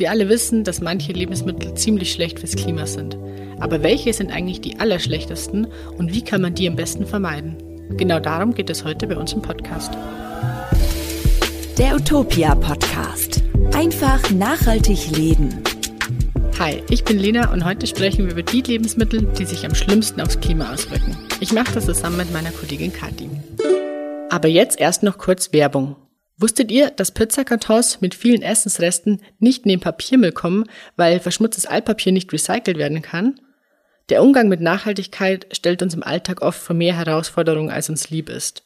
Wir alle wissen, dass manche Lebensmittel ziemlich schlecht fürs Klima sind. Aber welche sind eigentlich die allerschlechtesten und wie kann man die am besten vermeiden? Genau darum geht es heute bei uns im Podcast. Der Utopia Podcast. Einfach nachhaltig leben. Hi, ich bin Lena und heute sprechen wir über die Lebensmittel, die sich am schlimmsten aufs Klima auswirken. Ich mache das zusammen mit meiner Kollegin Kathi. Aber jetzt erst noch kurz Werbung. Wusstet ihr, dass Pizzakartons mit vielen Essensresten nicht in den Papiermüll kommen, weil verschmutztes Altpapier nicht recycelt werden kann? Der Umgang mit Nachhaltigkeit stellt uns im Alltag oft vor mehr Herausforderungen, als uns lieb ist.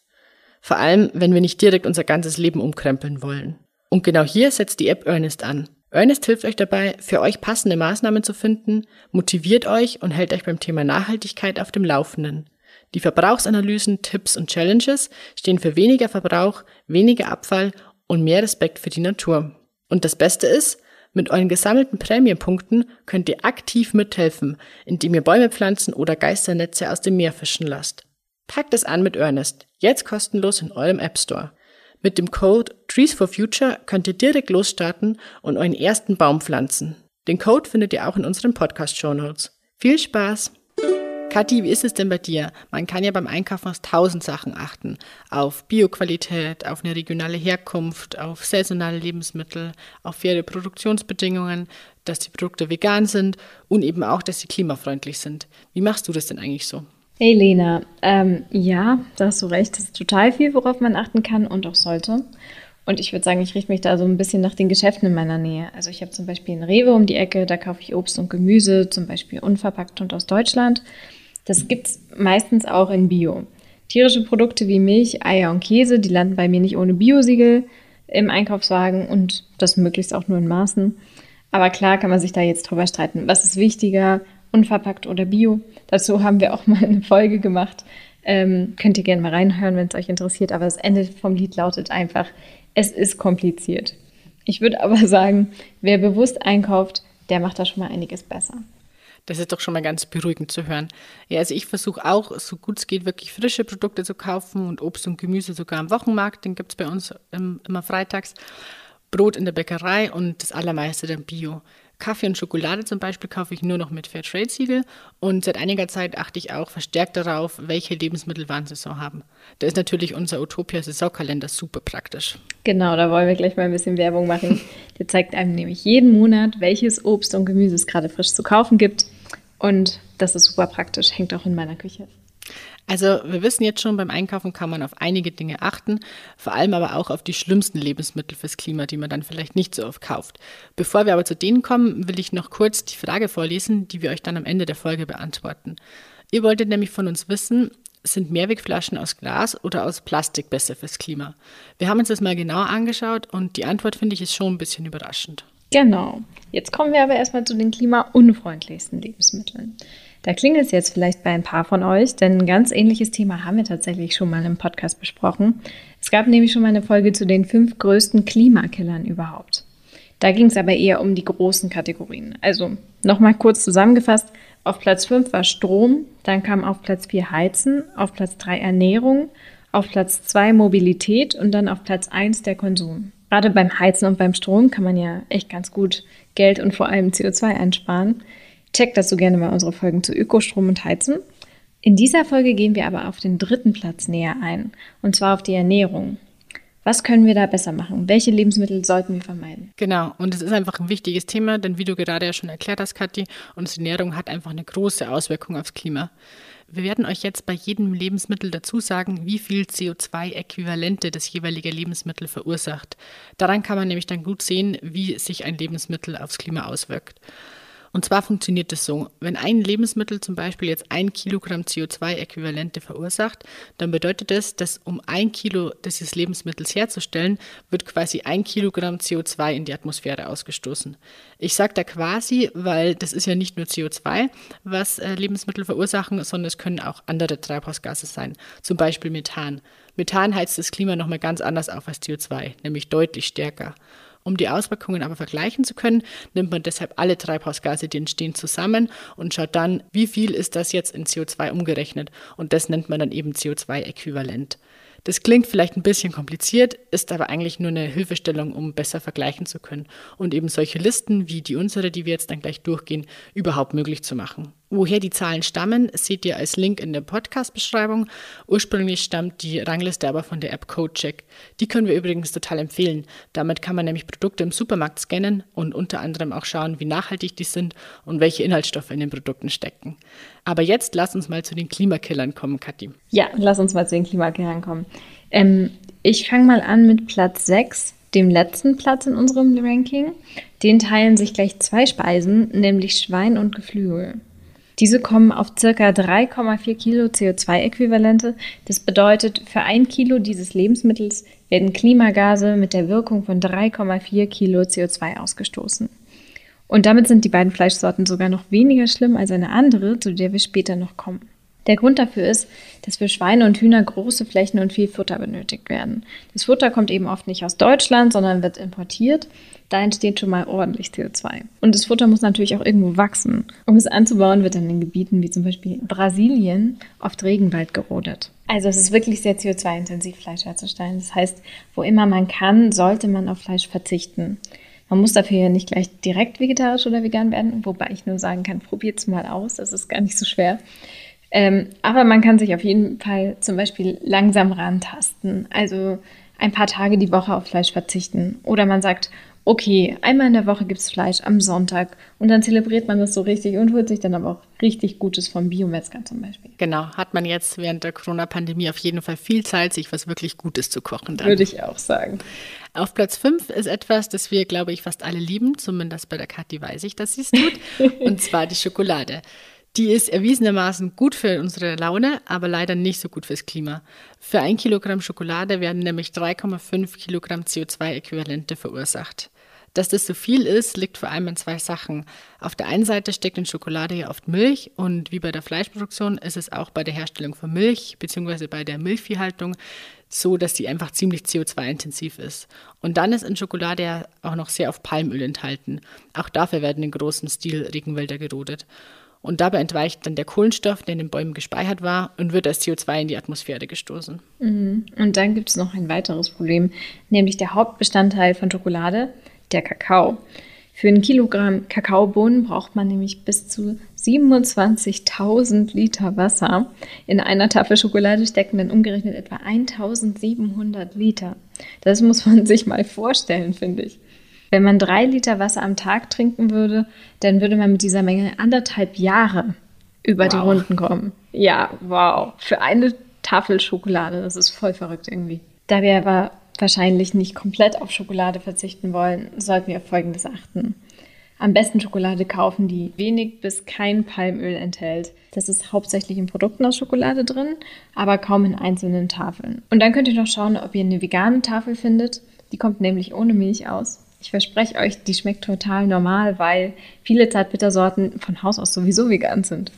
Vor allem, wenn wir nicht direkt unser ganzes Leben umkrempeln wollen. Und genau hier setzt die App Earnest an. Earnest hilft euch dabei, für euch passende Maßnahmen zu finden, motiviert euch und hält euch beim Thema Nachhaltigkeit auf dem Laufenden. Die Verbrauchsanalysen, Tipps und Challenges stehen für weniger Verbrauch, weniger Abfall und mehr Respekt für die Natur. Und das Beste ist, mit euren gesammelten Prämienpunkten könnt ihr aktiv mithelfen, indem ihr Bäume pflanzen oder Geisternetze aus dem Meer fischen lasst. Packt es an mit Earnest, jetzt kostenlos in eurem App Store. Mit dem Code Trees for Future könnt ihr direkt losstarten und euren ersten Baum pflanzen. Den Code findet ihr auch in unseren Podcast Show Notes. Viel Spaß! Kathi, wie ist es denn bei dir? Man kann ja beim Einkaufen auf tausend Sachen achten. Auf Bioqualität, auf eine regionale Herkunft, auf saisonale Lebensmittel, auf faire Produktionsbedingungen, dass die Produkte vegan sind und eben auch, dass sie klimafreundlich sind. Wie machst du das denn eigentlich so? Hey Lena, ähm, ja, da hast du recht. Das ist total viel, worauf man achten kann und auch sollte. Und ich würde sagen, ich richte mich da so ein bisschen nach den Geschäften in meiner Nähe. Also ich habe zum Beispiel einen Rewe um die Ecke, da kaufe ich Obst und Gemüse, zum Beispiel unverpackt und aus Deutschland. Das gibt es meistens auch in Bio. Tierische Produkte wie Milch, Eier und Käse, die landen bei mir nicht ohne Biosiegel im Einkaufswagen und das möglichst auch nur in Maßen. Aber klar kann man sich da jetzt drüber streiten. Was ist wichtiger, unverpackt oder Bio? Dazu haben wir auch mal eine Folge gemacht. Ähm, könnt ihr gerne mal reinhören, wenn es euch interessiert. Aber das Ende vom Lied lautet einfach, es ist kompliziert. Ich würde aber sagen, wer bewusst einkauft, der macht da schon mal einiges besser. Das ist doch schon mal ganz beruhigend zu hören. Ja, also ich versuche auch, so gut es geht, wirklich frische Produkte zu kaufen und Obst und Gemüse sogar am Wochenmarkt. Den gibt es bei uns ähm, immer freitags. Brot in der Bäckerei und das allermeiste dann Bio. Kaffee und Schokolade zum Beispiel kaufe ich nur noch mit Fairtrade-Siegel und seit einiger Zeit achte ich auch verstärkt darauf, welche Lebensmittel Warnsaison haben. Da ist natürlich unser Utopia-Saisonkalender super praktisch. Genau, da wollen wir gleich mal ein bisschen Werbung machen. Der zeigt einem nämlich jeden Monat, welches Obst und Gemüse es gerade frisch zu kaufen gibt. Und das ist super praktisch, hängt auch in meiner Küche. Also wir wissen jetzt schon, beim Einkaufen kann man auf einige Dinge achten, vor allem aber auch auf die schlimmsten Lebensmittel fürs Klima, die man dann vielleicht nicht so oft kauft. Bevor wir aber zu denen kommen, will ich noch kurz die Frage vorlesen, die wir euch dann am Ende der Folge beantworten. Ihr wolltet nämlich von uns wissen, sind Mehrwegflaschen aus Glas oder aus Plastik besser fürs Klima? Wir haben uns das mal genauer angeschaut und die Antwort finde ich ist schon ein bisschen überraschend. Genau. Jetzt kommen wir aber erstmal zu den klimaunfreundlichsten Lebensmitteln. Da klingelt es jetzt vielleicht bei ein paar von euch, denn ein ganz ähnliches Thema haben wir tatsächlich schon mal im Podcast besprochen. Es gab nämlich schon mal eine Folge zu den fünf größten Klimakillern überhaupt. Da ging es aber eher um die großen Kategorien. Also nochmal kurz zusammengefasst. Auf Platz 5 war Strom, dann kam auf Platz 4 Heizen, auf Platz 3 Ernährung, auf Platz 2 Mobilität und dann auf Platz 1 der Konsum. Gerade beim Heizen und beim Strom kann man ja echt ganz gut Geld und vor allem CO2 einsparen. Checkt dazu gerne mal unsere Folgen zu Ökostrom und Heizen. In dieser Folge gehen wir aber auf den dritten Platz näher ein, und zwar auf die Ernährung. Was können wir da besser machen? Welche Lebensmittel sollten wir vermeiden? Genau, und es ist einfach ein wichtiges Thema, denn wie du gerade ja schon erklärt hast, Kathi, unsere Ernährung hat einfach eine große Auswirkung aufs Klima. Wir werden euch jetzt bei jedem Lebensmittel dazu sagen, wie viel CO2-Äquivalente das jeweilige Lebensmittel verursacht. Daran kann man nämlich dann gut sehen, wie sich ein Lebensmittel aufs Klima auswirkt. Und zwar funktioniert es so, wenn ein Lebensmittel zum Beispiel jetzt ein Kilogramm CO2-Äquivalente verursacht, dann bedeutet das, dass um ein Kilo dieses Lebensmittels herzustellen, wird quasi ein Kilogramm CO2 in die Atmosphäre ausgestoßen. Ich sage da quasi, weil das ist ja nicht nur CO2, was äh, Lebensmittel verursachen, sondern es können auch andere Treibhausgase sein, zum Beispiel Methan. Methan heizt das Klima nochmal ganz anders auf als CO2, nämlich deutlich stärker. Um die Auswirkungen aber vergleichen zu können, nimmt man deshalb alle Treibhausgase, die entstehen, zusammen und schaut dann, wie viel ist das jetzt in CO2 umgerechnet. Und das nennt man dann eben CO2-Äquivalent. Das klingt vielleicht ein bisschen kompliziert, ist aber eigentlich nur eine Hilfestellung, um besser vergleichen zu können und eben solche Listen wie die unsere, die wir jetzt dann gleich durchgehen, überhaupt möglich zu machen. Woher die Zahlen stammen, seht ihr als Link in der Podcast-Beschreibung. Ursprünglich stammt die Rangliste aber von der App CodeCheck. Die können wir übrigens total empfehlen. Damit kann man nämlich Produkte im Supermarkt scannen und unter anderem auch schauen, wie nachhaltig die sind und welche Inhaltsstoffe in den Produkten stecken. Aber jetzt lass uns mal zu den Klimakillern kommen, Kathi. Ja, lass uns mal zu den Klimakillern kommen. Ähm, ich fange mal an mit Platz 6 dem letzten Platz in unserem Ranking. Den teilen sich gleich zwei Speisen, nämlich Schwein und Geflügel. Diese kommen auf circa 3,4 Kilo CO2-Äquivalente. Das bedeutet, für ein Kilo dieses Lebensmittels werden Klimagase mit der Wirkung von 3,4 Kilo CO2 ausgestoßen. Und damit sind die beiden Fleischsorten sogar noch weniger schlimm als eine andere, zu der wir später noch kommen. Der Grund dafür ist, dass für Schweine und Hühner große Flächen und viel Futter benötigt werden. Das Futter kommt eben oft nicht aus Deutschland, sondern wird importiert. Da entsteht schon mal ordentlich CO2. Und das Futter muss natürlich auch irgendwo wachsen. Um es anzubauen, wird dann in Gebieten wie zum Beispiel Brasilien oft Regenwald gerodet. Also es ist wirklich sehr CO2-intensiv, Fleisch herzustellen. Das heißt, wo immer man kann, sollte man auf Fleisch verzichten. Man muss dafür ja nicht gleich direkt vegetarisch oder vegan werden, wobei ich nur sagen kann, probiert es mal aus, das ist gar nicht so schwer. Ähm, aber man kann sich auf jeden Fall zum Beispiel langsam rantasten. Also ein paar Tage die Woche auf Fleisch verzichten. Oder man sagt, okay, einmal in der Woche gibt es Fleisch am Sonntag und dann zelebriert man das so richtig und holt sich dann aber auch richtig Gutes vom Biometzger zum Beispiel. Genau, hat man jetzt während der Corona-Pandemie auf jeden Fall viel Zeit, sich was wirklich Gutes zu kochen. Dann. Würde ich auch sagen. Auf Platz 5 ist etwas, das wir, glaube ich, fast alle lieben, zumindest bei der Kathi weiß ich, dass sie es tut, und zwar die Schokolade. Die ist erwiesenermaßen gut für unsere Laune, aber leider nicht so gut fürs Klima. Für ein Kilogramm Schokolade werden nämlich 3,5 Kilogramm CO2-Äquivalente verursacht. Dass das so viel ist, liegt vor allem an zwei Sachen. Auf der einen Seite steckt in Schokolade ja oft Milch und wie bei der Fleischproduktion ist es auch bei der Herstellung von Milch bzw. bei der Milchviehhaltung so, dass die einfach ziemlich CO2-intensiv ist. Und dann ist in Schokolade ja auch noch sehr oft Palmöl enthalten. Auch dafür werden in großem Stil Regenwälder gerodet. Und dabei entweicht dann der Kohlenstoff, der in den Bäumen gespeichert war, und wird als CO2 in die Atmosphäre gestoßen. Mhm. Und dann gibt es noch ein weiteres Problem, nämlich der Hauptbestandteil von Schokolade, der Kakao. Für ein Kilogramm Kakaobohnen braucht man nämlich bis zu 27.000 Liter Wasser. In einer Tafel Schokolade stecken dann umgerechnet etwa 1.700 Liter. Das muss man sich mal vorstellen, finde ich. Wenn man drei Liter Wasser am Tag trinken würde, dann würde man mit dieser Menge anderthalb Jahre über wow. die Runden kommen. Ja, wow. Für eine Tafel Schokolade, das ist voll verrückt irgendwie. Da wir aber wahrscheinlich nicht komplett auf Schokolade verzichten wollen, sollten wir auf Folgendes achten. Am besten Schokolade kaufen, die wenig bis kein Palmöl enthält. Das ist hauptsächlich in Produkten aus Schokolade drin, aber kaum in einzelnen Tafeln. Und dann könnt ihr noch schauen, ob ihr eine vegane Tafel findet. Die kommt nämlich ohne Milch aus. Ich verspreche euch, die schmeckt total normal, weil viele Zartbittersorten von Haus aus sowieso vegan sind.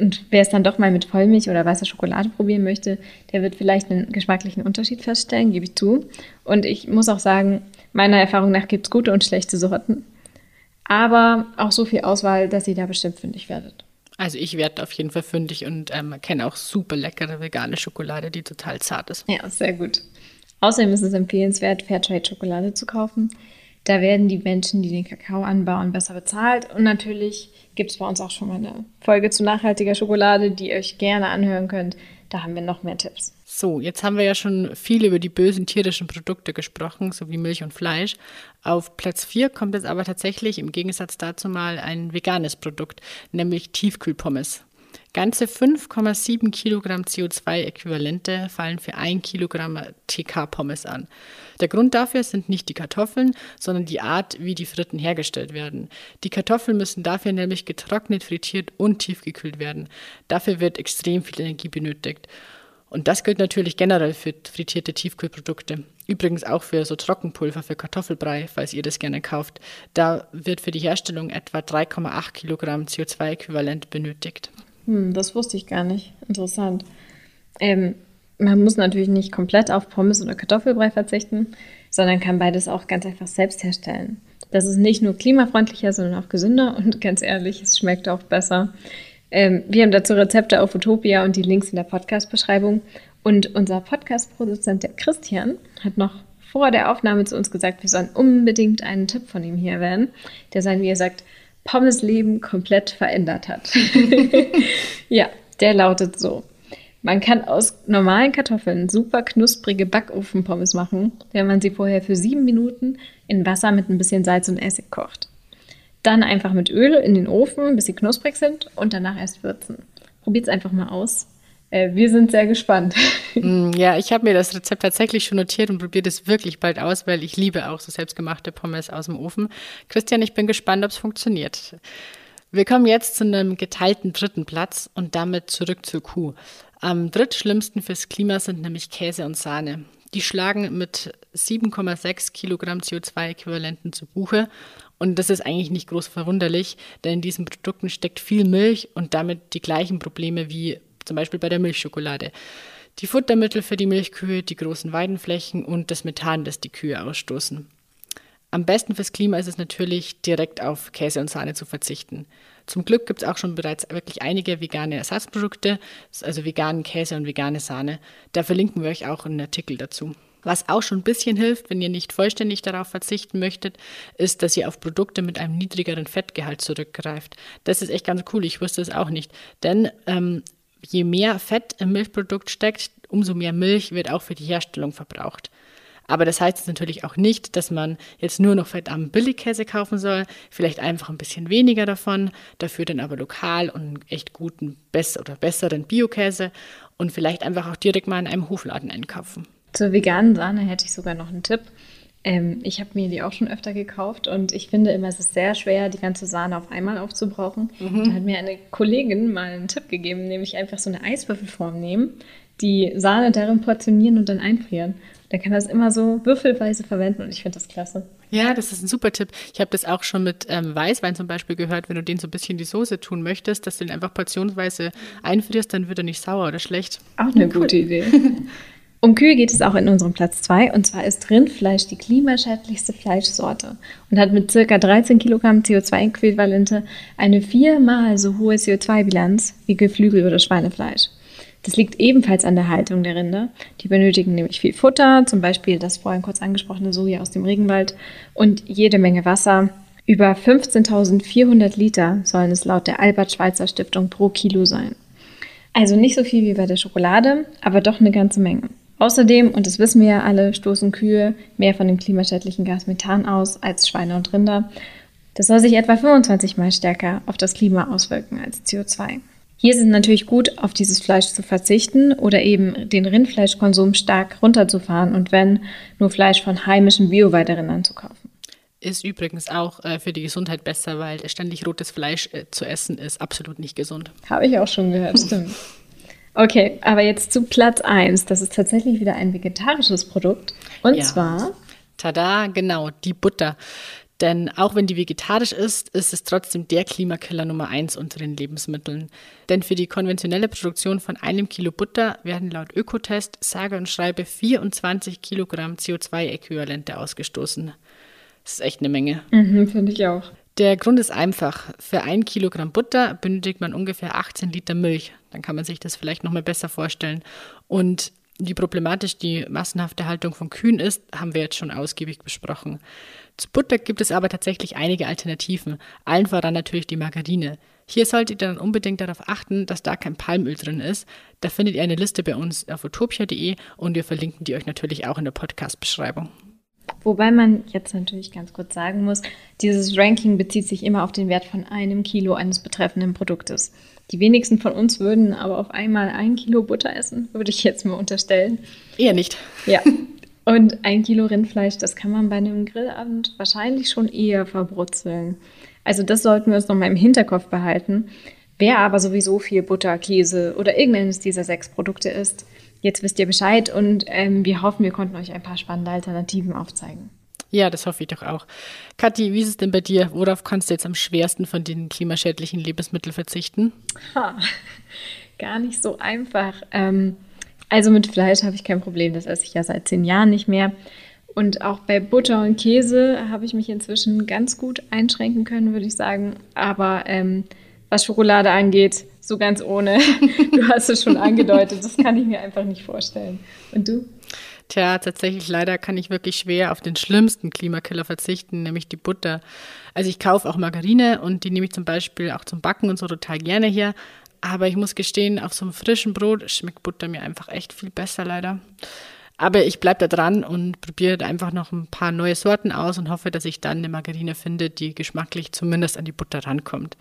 Und wer es dann doch mal mit Vollmilch oder weißer Schokolade probieren möchte, der wird vielleicht einen geschmacklichen Unterschied feststellen, gebe ich zu. Und ich muss auch sagen, meiner Erfahrung nach gibt es gute und schlechte Sorten. Aber auch so viel Auswahl, dass ihr da bestimmt fündig werdet. Also ich werde auf jeden Fall fündig und ähm, kenne auch super leckere vegane Schokolade, die total zart ist. Ja, sehr gut. Außerdem ist es empfehlenswert, Fairtrade-Schokolade zu kaufen. Da werden die Menschen, die den Kakao anbauen, besser bezahlt. Und natürlich gibt es bei uns auch schon mal eine Folge zu nachhaltiger Schokolade, die ihr euch gerne anhören könnt. Da haben wir noch mehr Tipps. So, jetzt haben wir ja schon viel über die bösen tierischen Produkte gesprochen, sowie Milch und Fleisch. Auf Platz 4 kommt jetzt aber tatsächlich im Gegensatz dazu mal ein veganes Produkt, nämlich Tiefkühlpommes. Ganze 5,7 Kilogramm CO2-Äquivalente fallen für ein Kilogramm TK-Pommes an. Der Grund dafür sind nicht die Kartoffeln, sondern die Art, wie die Fritten hergestellt werden. Die Kartoffeln müssen dafür nämlich getrocknet, frittiert und tiefgekühlt werden. Dafür wird extrem viel Energie benötigt. Und das gilt natürlich generell für frittierte Tiefkühlprodukte. Übrigens auch für so Trockenpulver für Kartoffelbrei, falls ihr das gerne kauft. Da wird für die Herstellung etwa 3,8 Kilogramm CO2-Äquivalent benötigt. Hm, das wusste ich gar nicht. Interessant. Ähm, man muss natürlich nicht komplett auf Pommes oder Kartoffelbrei verzichten, sondern kann beides auch ganz einfach selbst herstellen. Das ist nicht nur klimafreundlicher, sondern auch gesünder und ganz ehrlich, es schmeckt auch besser. Ähm, wir haben dazu Rezepte auf Utopia und die Links in der Podcast-Beschreibung. Und unser Podcast-Produzent, der Christian, hat noch vor der Aufnahme zu uns gesagt, wir sollen unbedingt einen Tipp von ihm hier erwähnen, der sein, wie er sagt, Pommes-Leben komplett verändert hat. ja, der lautet so. Man kann aus normalen Kartoffeln super knusprige Backofenpommes machen, wenn man sie vorher für sieben Minuten in Wasser mit ein bisschen Salz und Essig kocht. Dann einfach mit Öl in den Ofen, bis sie knusprig sind und danach erst würzen. Probiert es einfach mal aus. Äh, wir sind sehr gespannt. Mm, ja, ich habe mir das Rezept tatsächlich schon notiert und probiere es wirklich bald aus, weil ich liebe auch so selbstgemachte Pommes aus dem Ofen. Christian, ich bin gespannt, ob es funktioniert. Wir kommen jetzt zu einem geteilten dritten Platz und damit zurück zur Kuh. Am drittschlimmsten fürs Klima sind nämlich Käse und Sahne. Die schlagen mit 7,6 Kilogramm CO2-Äquivalenten zu Buche. Und das ist eigentlich nicht groß verwunderlich, denn in diesen Produkten steckt viel Milch und damit die gleichen Probleme wie zum Beispiel bei der Milchschokolade. Die Futtermittel für die Milchkühe, die großen Weidenflächen und das Methan, das die Kühe ausstoßen. Am besten fürs Klima ist es natürlich, direkt auf Käse und Sahne zu verzichten. Zum Glück gibt es auch schon bereits wirklich einige vegane Ersatzprodukte, also veganen Käse und vegane Sahne. Da verlinken wir euch auch einen Artikel dazu. Was auch schon ein bisschen hilft, wenn ihr nicht vollständig darauf verzichten möchtet, ist, dass ihr auf Produkte mit einem niedrigeren Fettgehalt zurückgreift. Das ist echt ganz cool, ich wusste es auch nicht. Denn ähm, je mehr Fett im Milchprodukt steckt, umso mehr Milch wird auch für die Herstellung verbraucht. Aber das heißt jetzt natürlich auch nicht, dass man jetzt nur noch fettarmen Billigkäse kaufen soll, vielleicht einfach ein bisschen weniger davon, dafür dann aber lokal und echt guten bess oder besseren Biokäse und vielleicht einfach auch direkt mal in einem Hofladen einkaufen. Zur veganen Sahne hätte ich sogar noch einen Tipp. Ähm, ich habe mir die auch schon öfter gekauft und ich finde immer, es ist sehr schwer, die ganze Sahne auf einmal aufzubrauchen. Mhm. Da hat mir eine Kollegin mal einen Tipp gegeben, nämlich einfach so eine Eiswürfelform nehmen, die Sahne darin portionieren und dann einfrieren. Dann kann das immer so würfelweise verwenden und ich finde das klasse. Ja, das ist ein super Tipp. Ich habe das auch schon mit ähm, Weißwein zum Beispiel gehört, wenn du den so ein bisschen in die Soße tun möchtest, dass du den einfach portionsweise einfrierst, dann wird er nicht sauer oder schlecht. Auch eine cool. gute Idee. Um Kühe geht es auch in unserem Platz 2 und zwar ist Rindfleisch die klimaschädlichste Fleischsorte und hat mit ca. 13 Kilogramm CO2-Äquivalente eine viermal so hohe CO2-Bilanz wie Geflügel- oder Schweinefleisch. Das liegt ebenfalls an der Haltung der Rinder. Die benötigen nämlich viel Futter, zum Beispiel das vorhin kurz angesprochene Soja aus dem Regenwald und jede Menge Wasser. Über 15.400 Liter sollen es laut der Albert-Schweitzer Stiftung pro Kilo sein. Also nicht so viel wie bei der Schokolade, aber doch eine ganze Menge. Außerdem, und das wissen wir ja alle, stoßen Kühe mehr von dem klimaschädlichen Gas Methan aus als Schweine und Rinder. Das soll sich etwa 25 mal stärker auf das Klima auswirken als CO2. Hier ist es natürlich gut, auf dieses Fleisch zu verzichten oder eben den Rindfleischkonsum stark runterzufahren und wenn, nur Fleisch von heimischen Bio-Weiderindern zu kaufen. Ist übrigens auch äh, für die Gesundheit besser, weil ständig rotes Fleisch äh, zu essen ist absolut nicht gesund. Habe ich auch schon gehört, stimmt. Okay, aber jetzt zu Platz 1. Das ist tatsächlich wieder ein vegetarisches Produkt. Und ja. zwar. Tada, genau, die Butter. Denn auch wenn die vegetarisch ist, ist es trotzdem der Klimakiller Nummer eins unter den Lebensmitteln. Denn für die konventionelle Produktion von einem Kilo Butter werden laut Ökotest sage und schreibe 24 Kilogramm CO2-Äquivalente ausgestoßen. Das ist echt eine Menge. Mhm, Finde ich auch. Der Grund ist einfach. Für ein Kilogramm Butter benötigt man ungefähr 18 Liter Milch. Dann kann man sich das vielleicht noch mal besser vorstellen. Und wie problematisch die massenhafte Haltung von Kühen ist, haben wir jetzt schon ausgiebig besprochen. Zu Butter gibt es aber tatsächlich einige Alternativen, allen voran natürlich die Margarine. Hier solltet ihr dann unbedingt darauf achten, dass da kein Palmöl drin ist. Da findet ihr eine Liste bei uns auf utopia.de und wir verlinken die euch natürlich auch in der Podcast-Beschreibung. Wobei man jetzt natürlich ganz kurz sagen muss, dieses Ranking bezieht sich immer auf den Wert von einem Kilo eines betreffenden Produktes. Die wenigsten von uns würden aber auf einmal ein Kilo Butter essen, würde ich jetzt mal unterstellen. Eher nicht. Ja, Und ein Kilo Rindfleisch, das kann man bei einem Grillabend wahrscheinlich schon eher verbrutzeln. Also das sollten wir uns noch mal im Hinterkopf behalten. Wer aber sowieso viel Butter, Käse oder irgendeines dieser sechs Produkte isst, jetzt wisst ihr Bescheid und ähm, wir hoffen, wir konnten euch ein paar spannende Alternativen aufzeigen. Ja, das hoffe ich doch auch. Kathi, wie ist es denn bei dir? Worauf kannst du jetzt am schwersten von den klimaschädlichen Lebensmitteln verzichten? Ha, gar nicht so einfach. Ähm, also mit Fleisch habe ich kein Problem, das esse ich ja seit zehn Jahren nicht mehr. Und auch bei Butter und Käse habe ich mich inzwischen ganz gut einschränken können, würde ich sagen. Aber ähm, was Schokolade angeht, so ganz ohne. Du hast es schon angedeutet, das kann ich mir einfach nicht vorstellen. Und du? Tja, tatsächlich leider kann ich wirklich schwer auf den schlimmsten Klimakiller verzichten, nämlich die Butter. Also ich kaufe auch Margarine und die nehme ich zum Beispiel auch zum Backen und so total gerne her. Aber ich muss gestehen, auf so einem frischen Brot schmeckt Butter mir einfach echt viel besser leider. Aber ich bleibe da dran und probiere einfach noch ein paar neue Sorten aus und hoffe, dass ich dann eine Margarine finde, die geschmacklich zumindest an die Butter rankommt.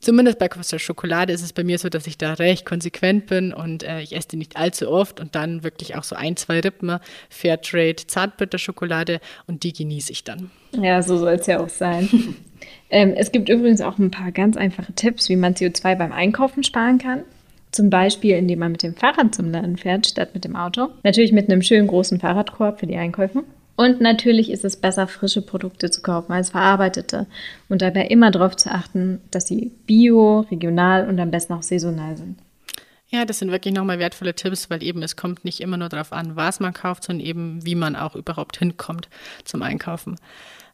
Zumindest bei der Schokolade ist es bei mir so, dass ich da recht konsequent bin und äh, ich esse die nicht allzu oft und dann wirklich auch so ein, zwei Rippen Fairtrade Zartbitterschokolade und die genieße ich dann. Ja, so soll es ja auch sein. ähm, es gibt übrigens auch ein paar ganz einfache Tipps, wie man CO2 beim Einkaufen sparen kann. Zum Beispiel, indem man mit dem Fahrrad zum Laden fährt, statt mit dem Auto. Natürlich mit einem schönen großen Fahrradkorb für die Einkäufe. Und natürlich ist es besser, frische Produkte zu kaufen als verarbeitete. Und dabei immer darauf zu achten, dass sie bio, regional und am besten auch saisonal sind. Ja, das sind wirklich nochmal wertvolle Tipps, weil eben es kommt nicht immer nur darauf an, was man kauft, sondern eben, wie man auch überhaupt hinkommt zum Einkaufen.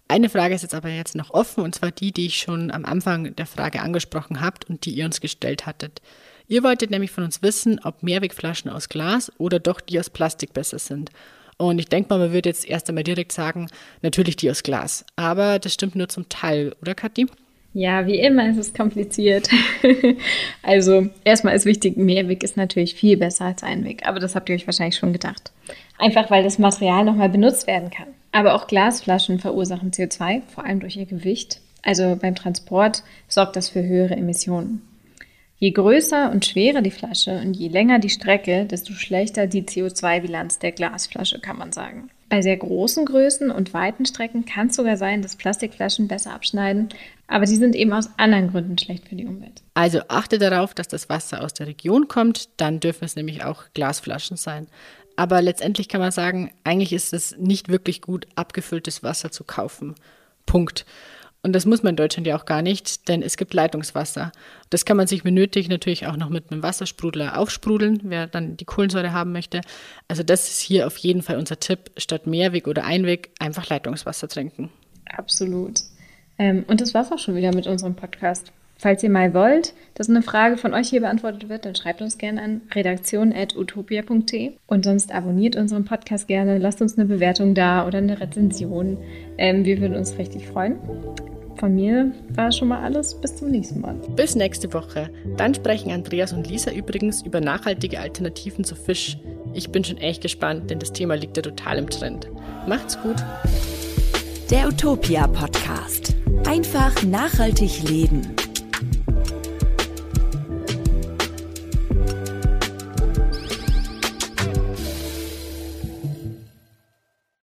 Eine Frage ist jetzt aber jetzt noch offen, und zwar die, die ich schon am Anfang der Frage angesprochen habt und die ihr uns gestellt hattet. Ihr wolltet nämlich von uns wissen, ob Mehrwegflaschen aus Glas oder doch die aus Plastik besser sind. Und ich denke mal, man würde jetzt erst einmal direkt sagen, natürlich die aus Glas. Aber das stimmt nur zum Teil, oder Kathi? Ja, wie immer ist es kompliziert. also erstmal ist wichtig, Mehrweg ist natürlich viel besser als Einweg, aber das habt ihr euch wahrscheinlich schon gedacht. Einfach weil das Material nochmal benutzt werden kann. Aber auch Glasflaschen verursachen CO2, vor allem durch ihr Gewicht. Also beim Transport sorgt das für höhere Emissionen. Je größer und schwerer die Flasche und je länger die Strecke, desto schlechter die CO2-Bilanz der Glasflasche, kann man sagen. Bei sehr großen Größen und weiten Strecken kann es sogar sein, dass Plastikflaschen besser abschneiden, aber die sind eben aus anderen Gründen schlecht für die Umwelt. Also achte darauf, dass das Wasser aus der Region kommt, dann dürfen es nämlich auch Glasflaschen sein. Aber letztendlich kann man sagen, eigentlich ist es nicht wirklich gut, abgefülltes Wasser zu kaufen. Punkt. Und das muss man in Deutschland ja auch gar nicht, denn es gibt Leitungswasser. Das kann man sich benötigt natürlich auch noch mit einem Wassersprudler aufsprudeln, wer dann die Kohlensäure haben möchte. Also das ist hier auf jeden Fall unser Tipp, statt Mehrweg oder Einweg einfach Leitungswasser trinken. Absolut. Ähm, und das war's auch schon wieder mit unserem Podcast. Falls ihr mal wollt, dass eine Frage von euch hier beantwortet wird, dann schreibt uns gerne an redaktion.utopia.de und sonst abonniert unseren Podcast gerne, lasst uns eine Bewertung da oder eine Rezension. Ähm, wir würden uns richtig freuen. Von mir war schon mal alles. Bis zum nächsten Mal. Bis nächste Woche. Dann sprechen Andreas und Lisa übrigens über nachhaltige Alternativen zu Fisch. Ich bin schon echt gespannt, denn das Thema liegt ja total im Trend. Macht's gut. Der Utopia Podcast. Einfach nachhaltig leben.